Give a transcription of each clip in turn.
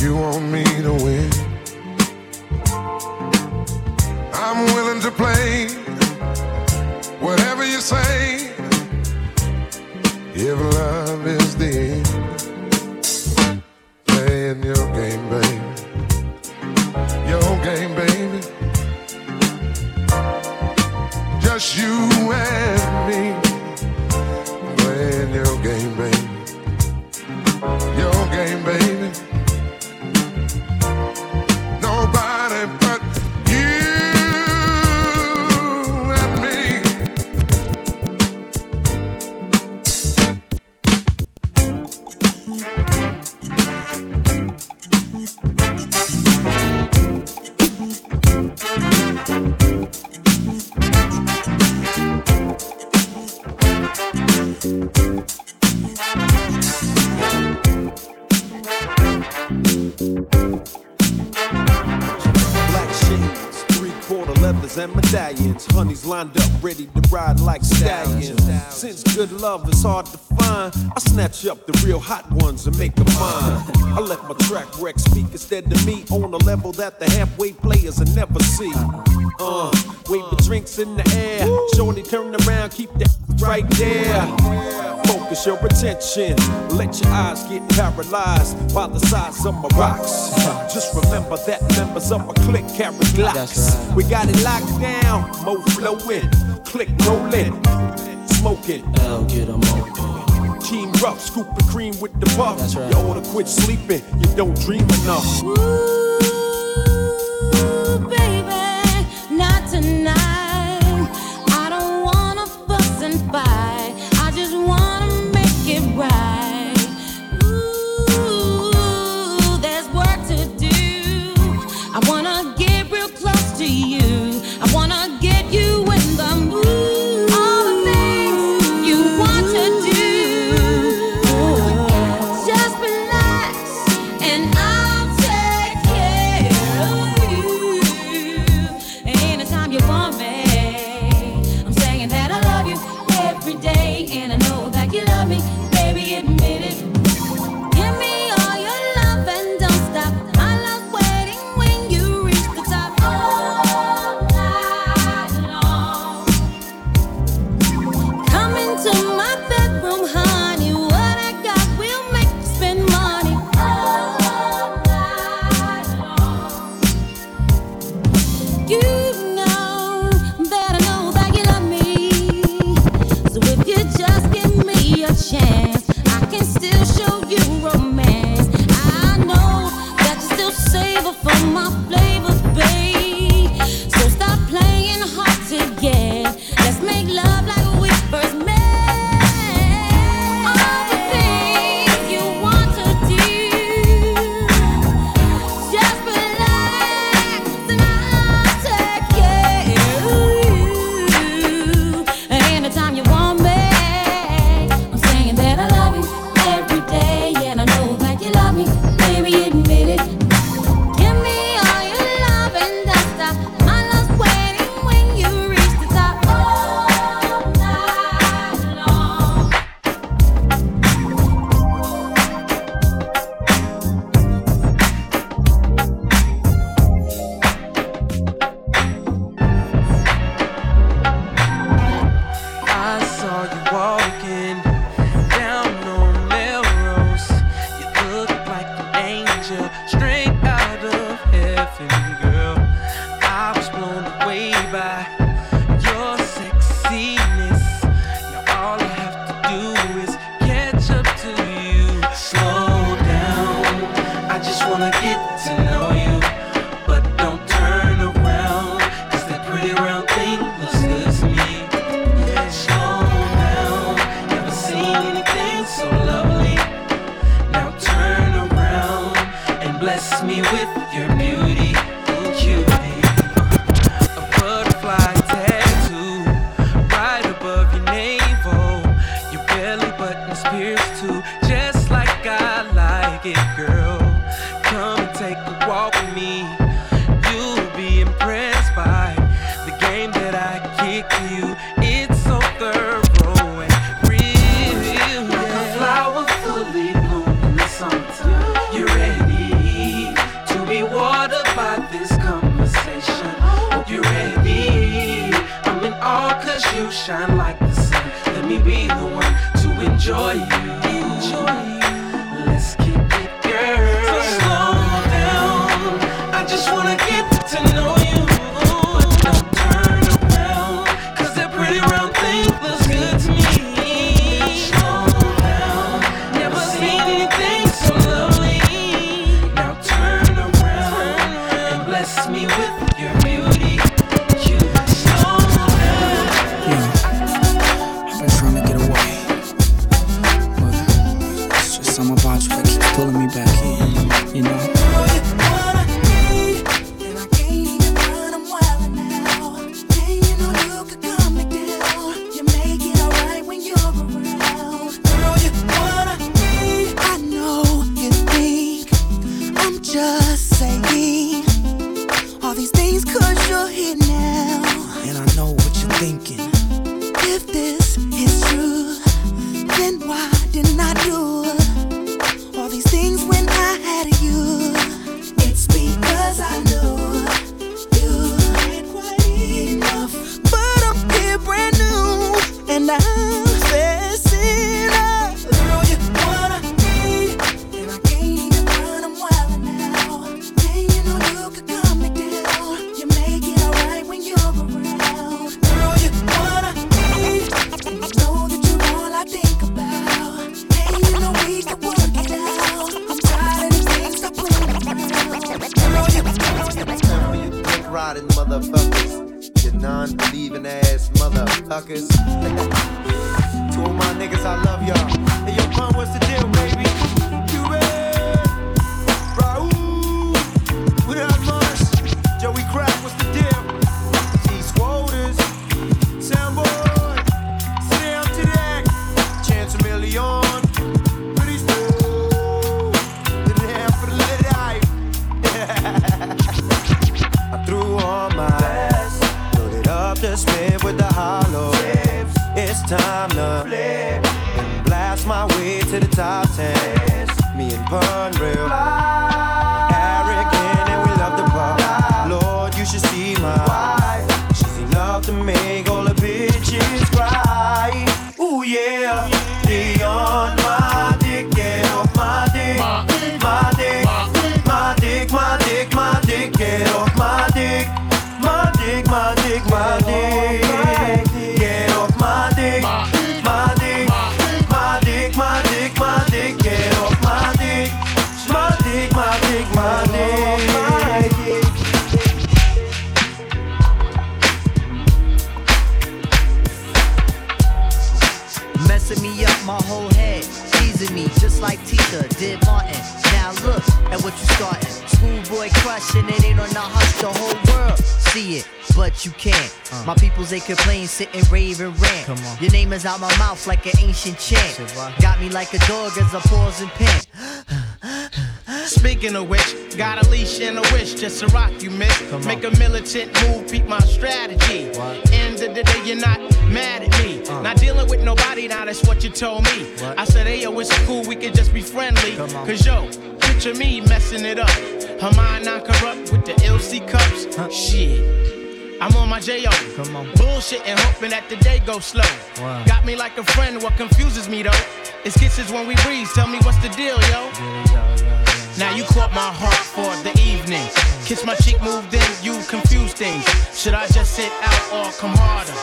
You want me to win. I'm willing to play whatever you say. If love is the end, hard to find, I snatch up the real hot ones and make them mine. I let my track wreck speak instead of me on a level that the halfway players will never see. Uh, wave the drinks in the air. Shorty turn around, keep that right there. Focus your attention. Let your eyes get paralyzed by the size of my rocks. Just remember that members of my clique carry glocks. We got it locked down. Mo flowing, click rolling, smoking. L get 'em open. Team rough, scooping cream with the puff. That's right. You oughta quit sleeping. You don't dream enough. Ooh, baby, not tonight. girl. Come and take a walk. It ain't on the hush, the whole world see it, but you can't. My peoples they complain, sit and rave and rant. Come on. Your name is out my mouth like an ancient chant. Got me like a dog as I pause and pant. Speaking of which, got a leash and a wish just to rock you, miss. Make a militant move, beat my strategy. What? End of the day, you're not mad at me. Uh. Not dealing with nobody, now that's what you told me. What? I said, hey, yo, it's cool, we could just be friendly. Cause yo, picture me messing it up. Her mind not corrupt with the LC cups. Huh. Shit. I'm on my J.O. Come on. Bullshit and hoping that the day goes slow. Wow. Got me like a friend, what confuses me though. Is kisses when we breathe. Tell me what's the deal, yo. Yeah, yeah, yeah. Now you caught my heart for the evening. Kiss my cheek, moved in, you confuse things. Should I just sit out or come harder?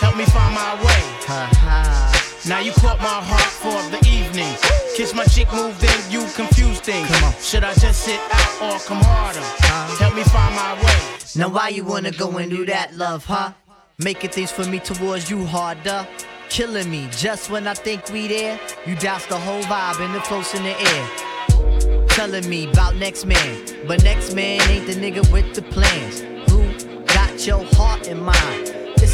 Help me find my way. Ha ha. Now you caught my heart for the evening. Kiss my cheek, moved then you confuse things. Come on. Should I just sit out or come harder? Help me find my way. Now why you wanna go and do that, love, huh? Making things for me towards you harder. Killing me just when I think we there. You douse the whole vibe and the close in the air. Telling me about next man, but next man ain't the nigga with the plans. Who got your heart in mind?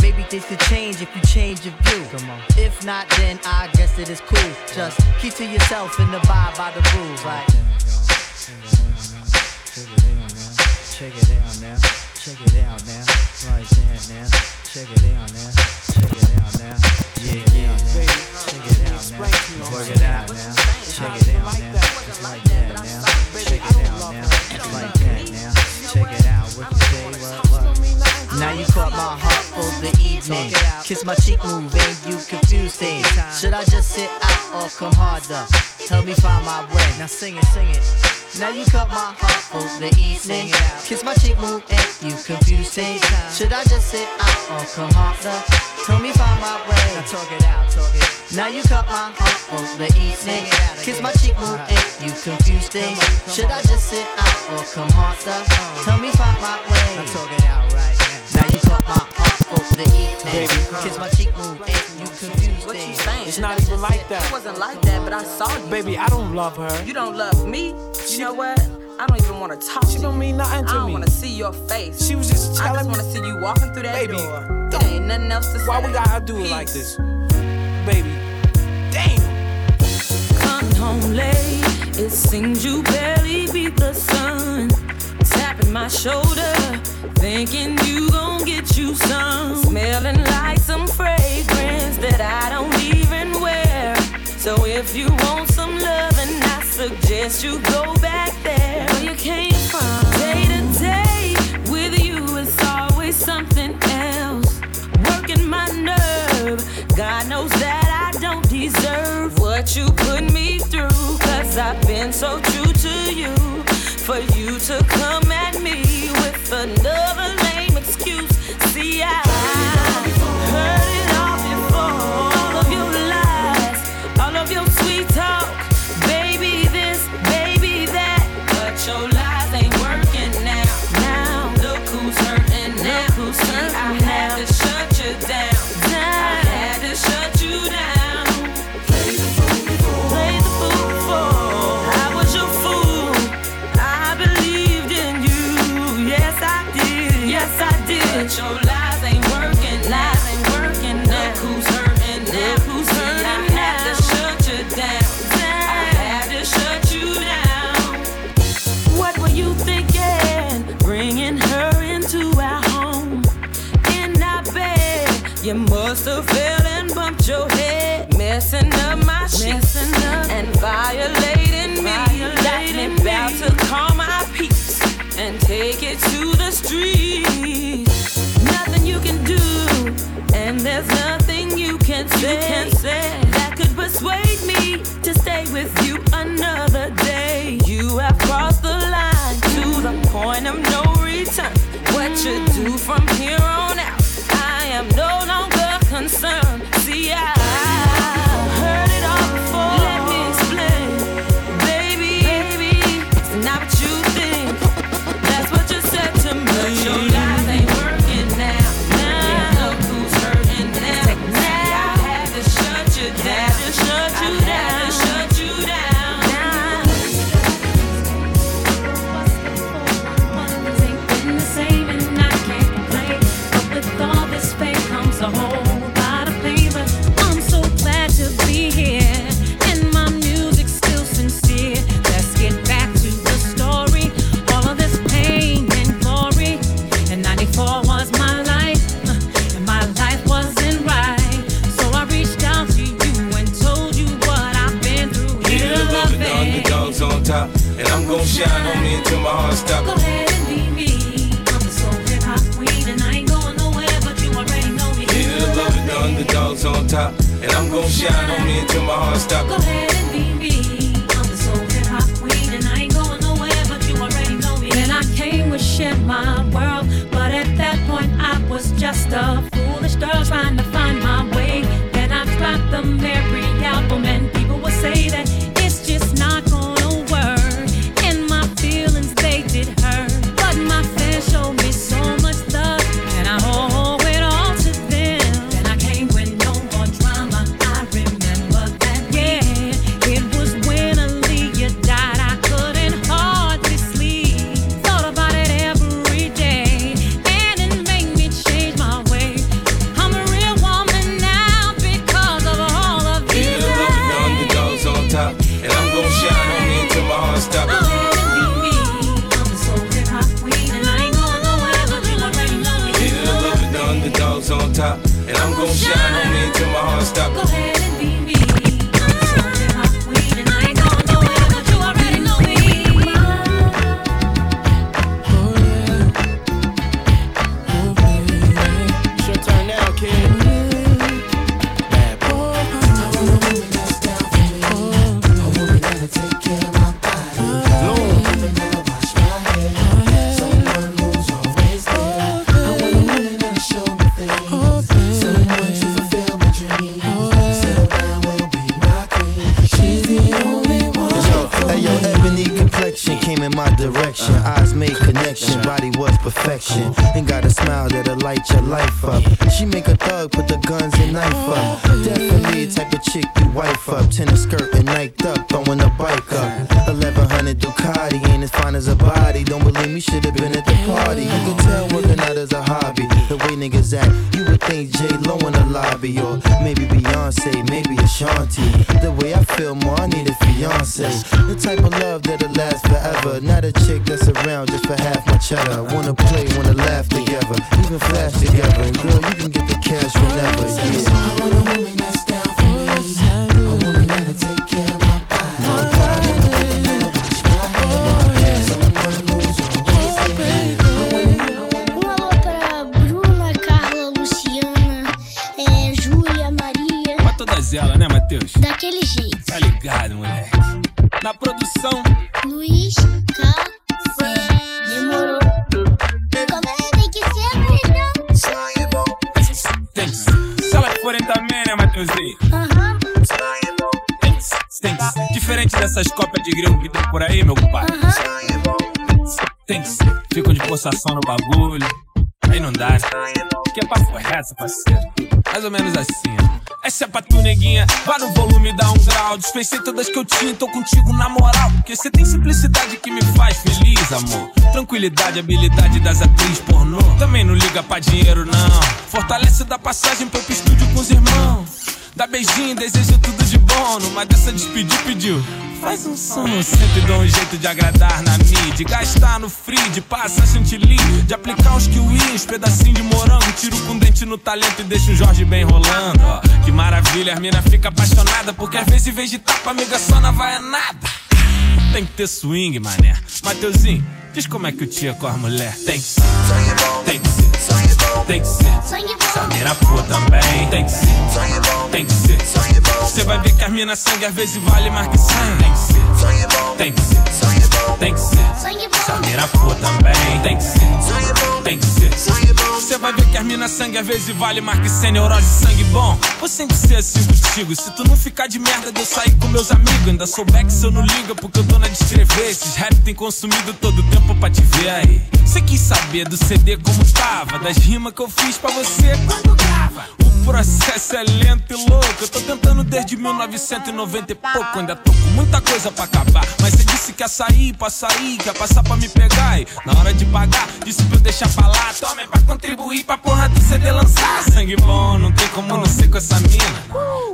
Maybe things could change if you change your view. If not, then I guess it is cool. Just keep to yourself and abide by the rules. Like, check it out now, check it out now, right there now, check it out now, check it out now, yeah, yeah, check it out now, work it out now, check it out now, just like that now, check it out now, just like that now, check it out, what you say, what, what? Now you caught my heart for the evening. Kiss my cheek move and you confuse things. Should I just sit out or come harder? Help me find my way. Now sing it, sing it. Now you cut my heart for the evening. Kiss my cheek move and you confuse things. Should I just sit out or come harder? Tell me find my way. Now talk it out, talk it. Now you cut my heart for the evening. Kiss my cheek move and you confuse things. Should I just sit out or come harder? Tell me find my way. Now talk it out right now. Now you caught my heart the evening. Kiss my cheek move and you confused What you saying? It's not even like that. It wasn't like that, but I saw you. Baby, I don't love her. You don't love me. You know what? I don't even want to talk She to don't mean nothing to me. I don't want to see your face. She was just telling I telling just want to see you walking through that Baby, door. It don't- ain't nothing else to say. Why we gotta do it like this? Baby, damn. Coming home late, it seems you barely beat the sun. Tapping my shoulder, thinking you gon' get you some. Smelling like some fragrance that I don't even wear. So if you want some loving, I suggest you go back there where you came from. Day to day with you it's always something else. Working my nerve. God knows that I don't deserve what you put me through. Cause I've been so true to you. For you to come at me with another there's nothing you can say, that could persuade me to stay with you another day. You have crossed the line to the point of no return. What you do from here on Poçação no bagulho. Aí não dá, né? Que é papo reto, parceiro. Mais ou menos assim. Essa é pra tu, neguinha. Vá no volume, dá um grau. Dispensei todas que eu tinha, tô contigo na moral. Porque você tem simplicidade que me faz feliz, amor. Tranquilidade, habilidade das atrizes pornô. Também não liga pra dinheiro, não. Fortalece da passagem pro estúdio com os irmãos. Dá beijinho, desejo tudo de bom. Numa dessa despedir, pediu. Faz um som, sempre dou um jeito de agradar na mídia. Gastar no free, de passar chantilly. De aplicar uns kiwis, pedacinho de morango. Tiro com dente no talento e deixo o Jorge bem rolando. Ó, que maravilha, as mina fica apaixonada. Porque às vezes, em vez de tapa, amiga só não vai é nada. Tem que ter swing, mané. Mateuzinho, diz como é que o tia com as mulher tem Tem que ser. Sangue bom. Samira pô também. Tem que ser. Tem que ser. Você vai ver que as minas sangue às vezes vale mais que sangue. Tem que ser. Tem que ser. Tem que ser. Sangue bom. Samira pô também. Tem que ser. Tem que ser. Você vai ver que as minas sangue às vezes vale mais que sem neurose sangue bom. Vou sempre ser assim contigo. Se tu não ficar de merda de eu sair com meus amigos, ainda sou back se eu não liga porque eu tô na de escrever. Esses rap tem consumido todo o tempo pra te ver aí. Você quis saber do CD como tava, das rimas que eu fiz pra você quando grava. O processo é lento e louco. Eu tô tentando desde 1990 e pouco. Ainda tô com muita coisa pra acabar. Mas você disse que ia sair pra sair, que ia passar pra me pegar. E na hora de pagar, disse pra eu deixar pra lá. Tome pra contribuir pra porra do CD lançar. Sangue bom, não tem como não ser com essa mina.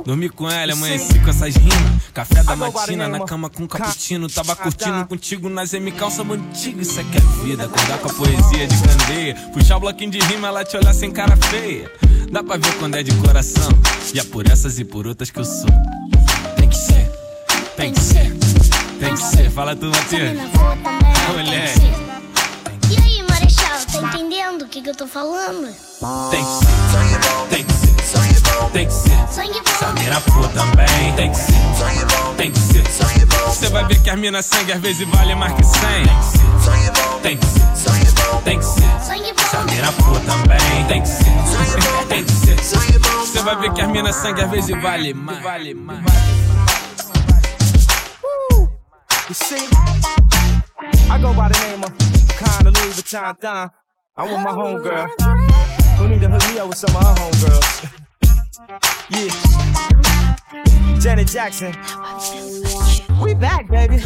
Dormi com ela, amanheci com essas rimas. Café da matina, na cama com cappuccino. Tava curtindo contigo nas M calça antiga. Isso aqui é vida, acordar com a poesia de candeia. Puxar o bloquinho de rima, ela te olhar sem cara feia. Dá pra ver quando é de coração. E é por essas e por outras que eu sou. Tem que ser, tem que ser, tem que ser. Fala tu, Matheus. Mulher. E aí, Marechal, tá entendendo o que, que eu tô falando? Tem que ser, tem que ser, tem que ser. Bom. Samira pô também. Tem que ser, tem que ser. Você vai ver que as minas sangue às vezes vale mais que 100. Tem que ser, tem que ser. Bom. Samira pô também. Tem que ser, tem que ser. Você vai ver que as minas sangue às vezes vale mais. Vale mais. You see, I go by the name of Kinda Louis Vuitton Don. I'm with my homegirl. Who need to hook me up with some of her homegirls? Yeah. Janet Jackson. We back, baby.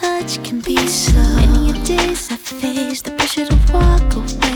Touch can be so. Many days I face the pressure to walk away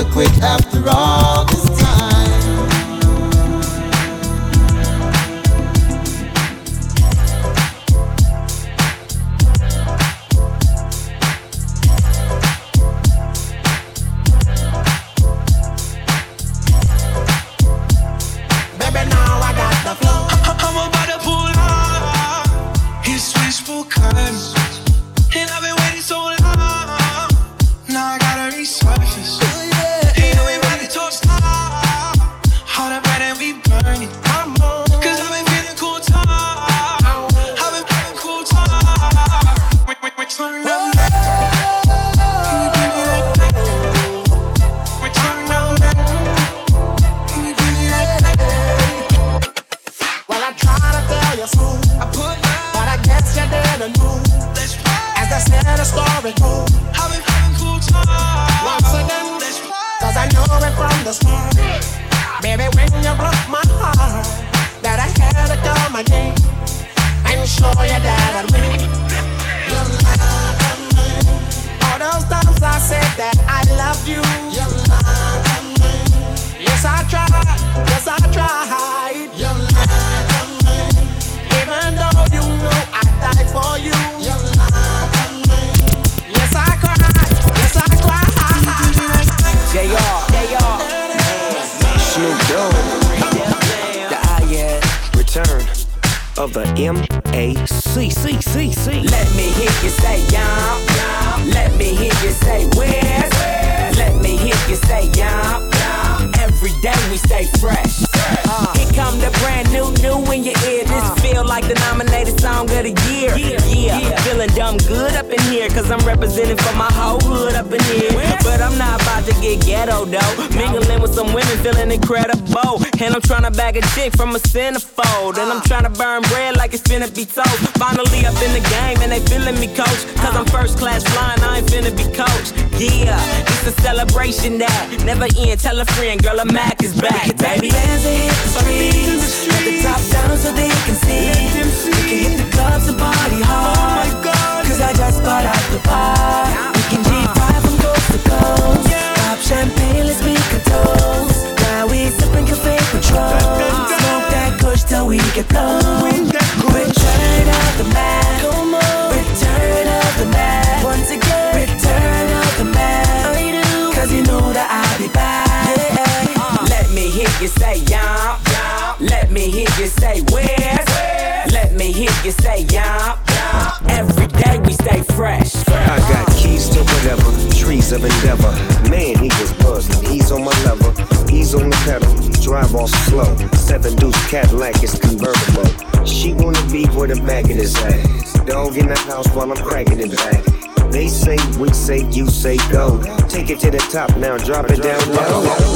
Quick quit after all. M-A-C, C, C, C. Let me hear you say yum, yum. Let me hear you say where. Let me hear you say yum, yum. Every day we stay fresh. Uh, Here come the brand new, new in your ear. This uh, feel like the nominated song of the year. Yeah, yeah, yeah. Feeling dumb good up in here, cause I'm representing for my whole hood up in here. Where? But I'm not about to get ghetto though. Mingling with some women, feeling incredible. And I'm trying to bag a chick from a centerfold. And I'm uh. trying to burn bread like it's finna be toast. Finally up in the game, and they feeling me, coach. Cause I'm uh. first class flying, I ain't finna be coached. Yeah, it's a celebration that never end. Tell a friend, girl, a Mac is back, baby streets. top, now drop it down low.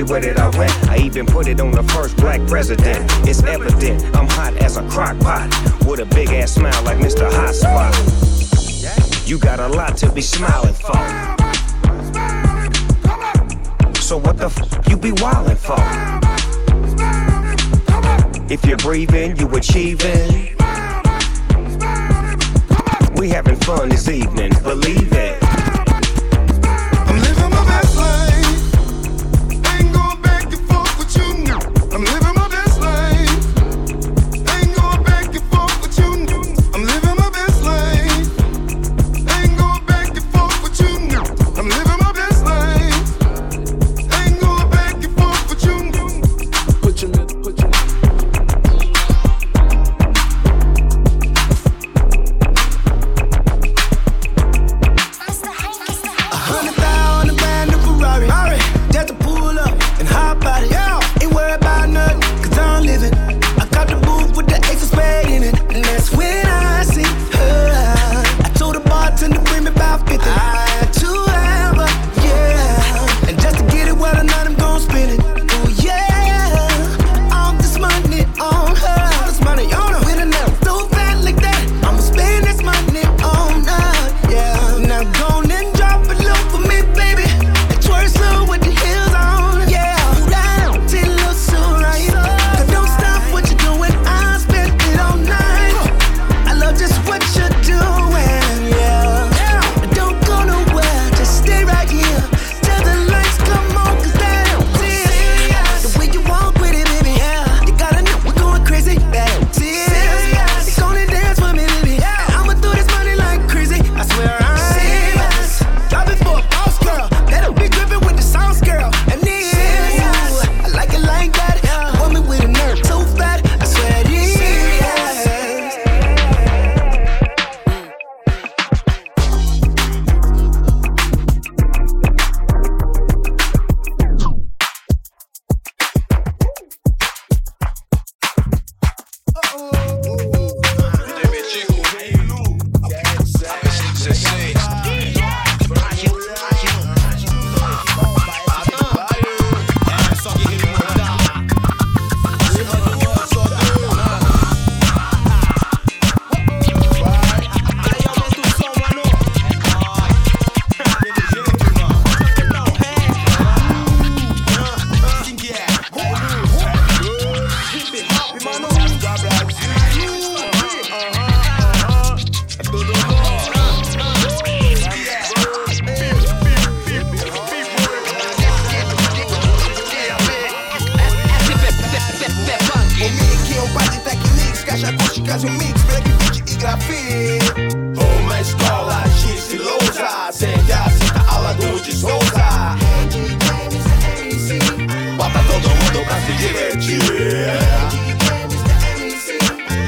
Everywhere that I went, I even put it on the first black president. It's evident I'm hot as a crock pot with a big ass smile like Mr. Hot Spot. You got a lot to be smiling for. So what the f you be wildin' for? If you're breathing, you achieving. We having fun this evening, believe it. Caso mix, blackfit e grafite. Uma escola giz e lousa. Sente a cinta, aula do de Souza Bota todo mundo pra se divertir.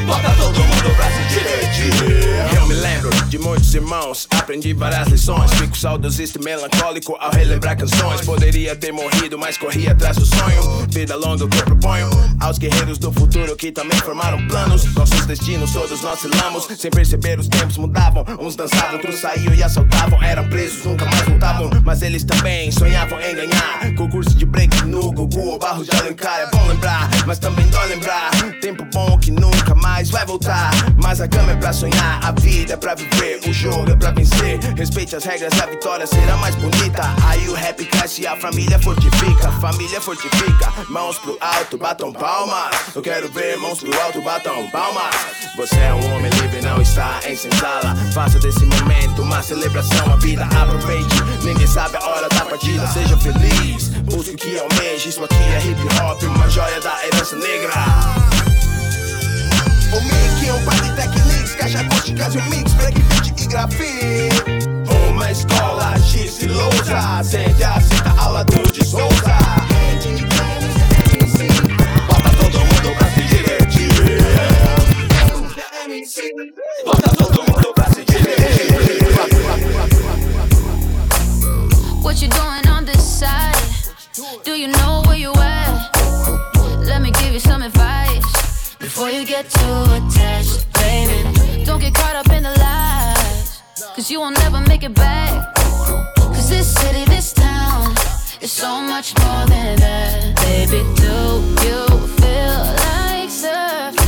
Bota todo mundo pra se divertir. Eu me lembro de muitos irmãos, aprendi várias lições. Fico saudosista e melancólico ao relembrar canções. Poderia ter morrido, mas corri atrás do sonho. Vida longa que eu proponho aos guerreiros do futuro que também formaram planos. Nossos destinos todos nós selamos. Sem perceber, os tempos mudavam. Uns dançavam, outros saíam e assaltavam. Eram presos, nunca mais voltavam. Mas eles também sonhavam em ganhar. Concurso de break no Gugu ou Barros de Alencar. É bom lembrar, mas também dói lembrar. Tempo bom que nunca mais vai voltar. Mas a cama é pra sonhar, a vida é pra viver. O jogo é pra vencer. Respeite as regras, a vitória será mais bonita. Aí o rap cresce e a família fortifica. Família fortifica. Mãos pro alto, batam palmas. Eu quero ver mãos pro alto, batam palmas. Você é um homem livre, não está em senzala. Faça desse momento uma celebração. A vida aproveite. Ninguém sabe a hora da partida. Seja feliz. Busque o que almeja. Isso aqui é hip hop, uma joia da herança negra. O Mickey, um par de techniques, caixa acústicas e um mix, break, beat e grafite. Uma escola estilosa, sente a cita aula do de Souza. Bota todo mundo pra se divertir. Bota todo mundo pra se divertir. What you doing on this side? Do you know where you at? Let me give you some advice before you get too attached, baby. Don't get caught up in the lies, cause you won't never make it back. Cause this city, this town is so much more than that, baby. Do you feel like surfing